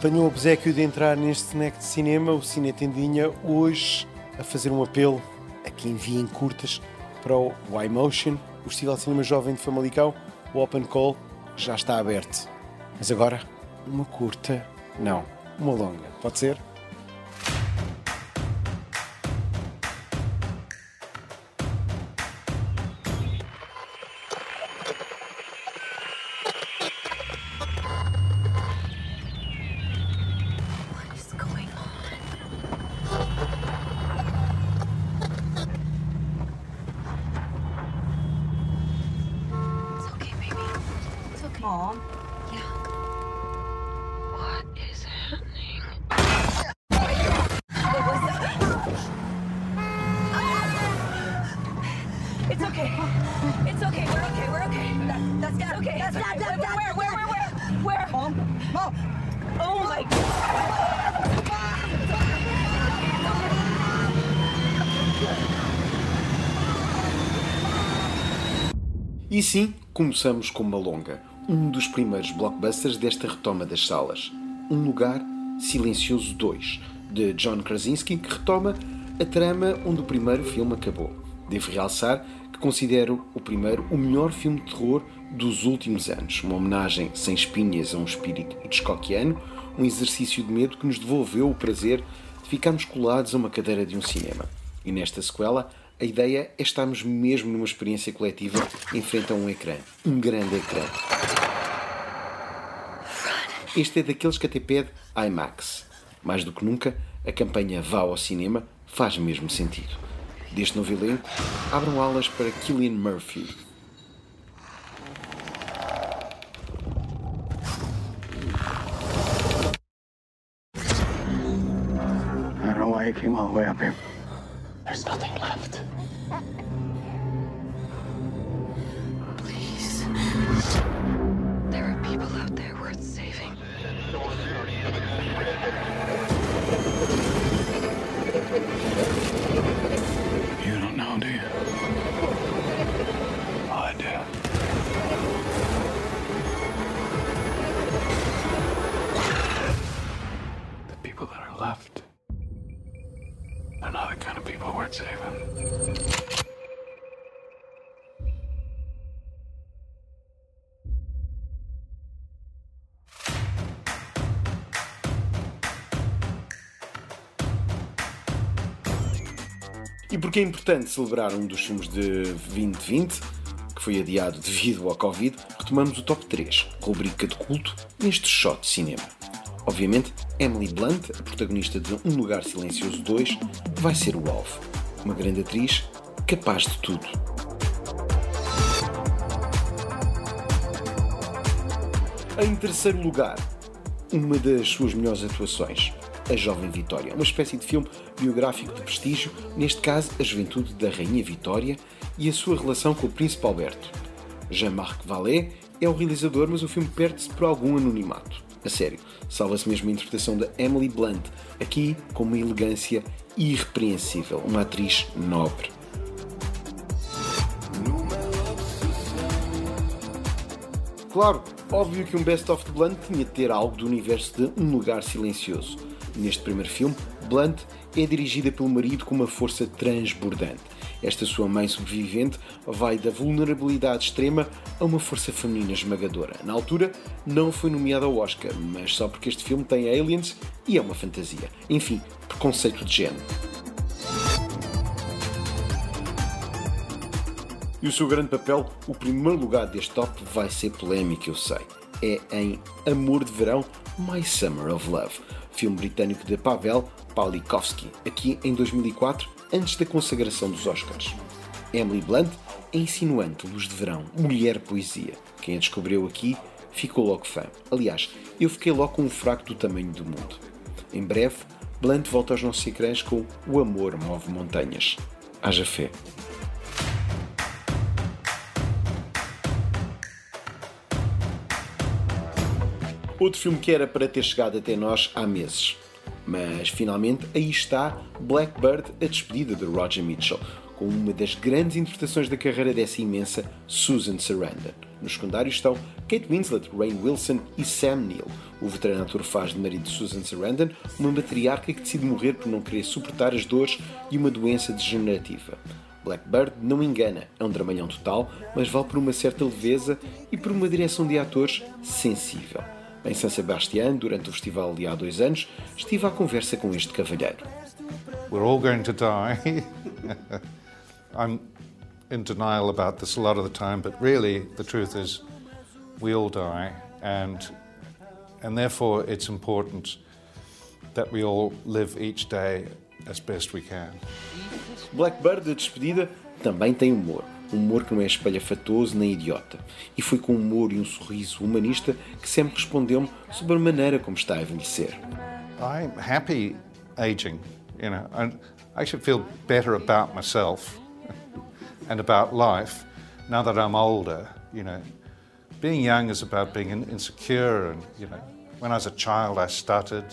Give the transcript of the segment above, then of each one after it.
Tenho o obsequio de entrar neste snack de cinema, o Cine Tendinha, hoje a fazer um apelo a quem enviem curtas para o Y-Motion, o Festival de Cinema Jovem de Famalicão, o Open Call já está aberto. Mas agora, uma curta, não, uma longa, pode ser? E sim, começamos com uma longa, um dos primeiros blockbusters desta retoma das salas. Um Lugar Silencioso 2, de John Krasinski, que retoma a trama onde o primeiro filme acabou. Devo realçar que considero o primeiro o melhor filme de terror dos últimos anos. Uma homenagem sem espinhas a um espírito hitchcockiano, um exercício de medo que nos devolveu o prazer de ficarmos colados a uma cadeira de um cinema. E nesta sequela, a ideia é estarmos mesmo numa experiência coletiva em frente a um ecrã. Um grande ecrã. Este é daqueles que até pede IMAX. Mais do que nunca, a campanha Vá ao Cinema faz mesmo sentido. Deste novo elenco, abram alas para Killian Murphy. I don't know why you came all the way up here. There's nothing You don't know, do you? Oh, I do. The people that are left, they're not the kind of people worth saving. Porque é importante celebrar um dos filmes de 2020, que foi adiado devido ao Covid, retomamos o top 3, rubrica de culto, neste shot de cinema. Obviamente, Emily Blunt, a protagonista de Um Lugar Silencioso 2, vai ser o alvo. Uma grande atriz, capaz de tudo. Em terceiro lugar, uma das suas melhores atuações, A Jovem Vitória, uma espécie de filme biográfico de prestígio, neste caso a juventude da Rainha Vitória e a sua relação com o Príncipe Alberto. Jean-Marc Vallée é o realizador, mas o filme perde-se por algum anonimato. A sério, salva-se mesmo a interpretação da Emily Blunt, aqui com uma elegância irrepreensível, uma atriz nobre. Claro, óbvio que um Best of de Blunt tinha de ter algo do universo de Um Lugar Silencioso. Neste primeiro filme, Blunt é dirigida pelo marido com uma força transbordante. Esta sua mãe sobrevivente vai da vulnerabilidade extrema a uma força feminina esmagadora. Na altura, não foi nomeada ao Oscar, mas só porque este filme tem aliens e é uma fantasia. Enfim, preconceito de género. E o seu grande papel, o primeiro lugar deste top, vai ser polémico, eu sei. É em Amor de Verão, My Summer of Love, filme britânico de Pavel Pawlikowski, aqui em 2004, antes da consagração dos Oscars. Emily Blunt é insinuante luz de verão, mulher poesia. Quem a descobriu aqui ficou logo fã. Aliás, eu fiquei logo com um fraco do tamanho do mundo. Em breve, Blunt volta aos nossos ecrãs com O Amor Move Montanhas. Haja fé. Outro filme que era para ter chegado até nós há meses. Mas finalmente aí está Blackbird, a despedida de Roger Mitchell, com uma das grandes interpretações da carreira dessa imensa Susan Sarandon. Nos secundários estão Kate Winslet, Rainn Wilson e Sam Neill. O veterano ator faz de marido de Susan Sarandon uma matriarca que decide morrer por não querer suportar as dores de uma doença degenerativa. Blackbird não engana, é um dramalhão total, mas vale por uma certa leveza e por uma direção de atores sensível. Em San Sebastián, durante o festival de há dois anos, estive à conversa com este cavalheiro. We're all going to die. I'm in denial about this a lot of the time, but really the truth is we all die and and therefore it's important that we all live each day as best we can. Blackbird, a despedida, também tem humor. Um humor que não é espalhafatoso nem idiota. E foi com humor e um sorriso humanista que sempre respondeu-me sobre a maneira como está a envelhecer. I'm happy aging, you know. I actually feel better about myself and about life now that I'm older, you know. Being young is about being insecure and, you know, when I was a child I stuttered.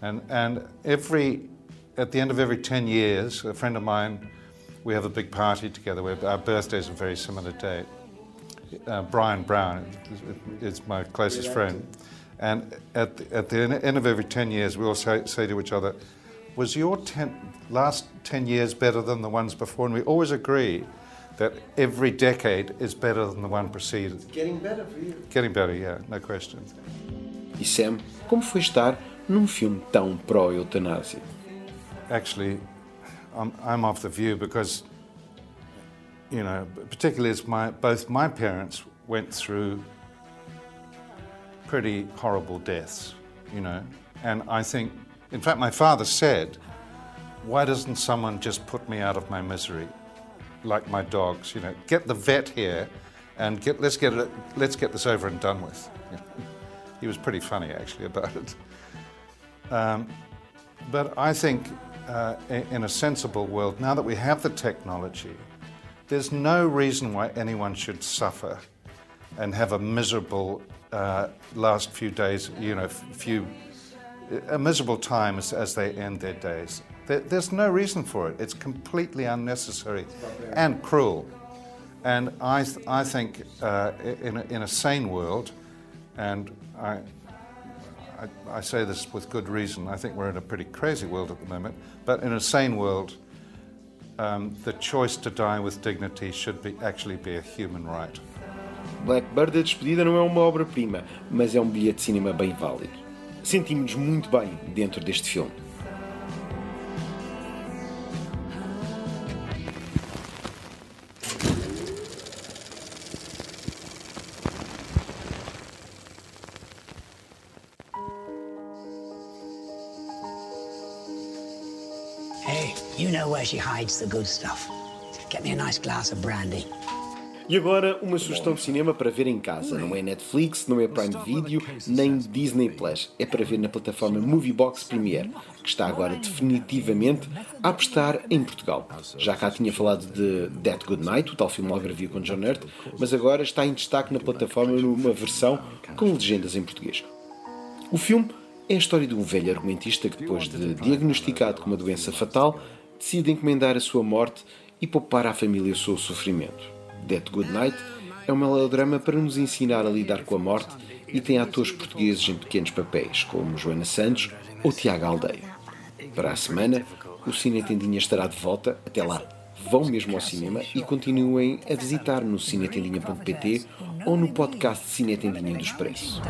And, and every, at the end of every 10 years, a friend of mine we have a big party together. We're, our birthdays are a very similar date. Uh, Brian Brown is, my closest friend. And at the, at the end of every 10 years, we all say, say to each other, was your ten, last 10 years better than the ones before? And we always agree that every decade is better than the one preceded. It's getting better for you. Getting better, yeah, no question. E Sam, como foi estar num filme tão pró-eutanásia? Actually, I'm, I'm of the view because, you know, particularly as my, both my parents went through pretty horrible deaths, you know, and I think, in fact, my father said, why doesn't someone just put me out of my misery, like my dogs, you know, get the vet here and get, let's, get it, let's get this over and done with. he was pretty funny, actually, about it. Um, but I think uh, in a sensible world, now that we have the technology, there's no reason why anyone should suffer and have a miserable uh, last few days, you know, few, a miserable time as, as they end their days. There, there's no reason for it. It's completely unnecessary and cruel. And I, th- I think uh, in, a, in a sane world, and I, I, I, say this with good reason. I think we're in a pretty crazy world at the moment. But in a sane world, um, the choice to die with dignity should be, actually be a human right. Blackbird, a despedida, não é uma obra-prima, mas é um bilhete de cinema bem válido. Sentimos-nos muito bem dentro deste filme. You know where she hides the good stuff. Get me a nice glass of brandy. E agora, uma sugestão de cinema para ver em casa. Não é Netflix, não é Prime Video, nem Disney Plus. É para ver na plataforma Moviebox Premiere, que está agora definitivamente a apostar em Portugal. Já cá tinha falado de That Good Night, o tal filme review com John Hurt, mas agora está em destaque na plataforma numa versão com legendas em português. O filme é a história de um velho argumentista que, depois de diagnosticado com uma doença fatal, decide encomendar a sua morte e poupar à família o seu sofrimento. That Good Night é um melodrama para nos ensinar a lidar com a morte e tem atores portugueses em pequenos papéis, como Joana Santos ou Tiago Aldeia. Para a semana, o Cine Tendinha estará de volta. Até lá, vão mesmo ao cinema e continuem a visitar no cinetendinha.pt ou no podcast Cine Tendinha do Expresso.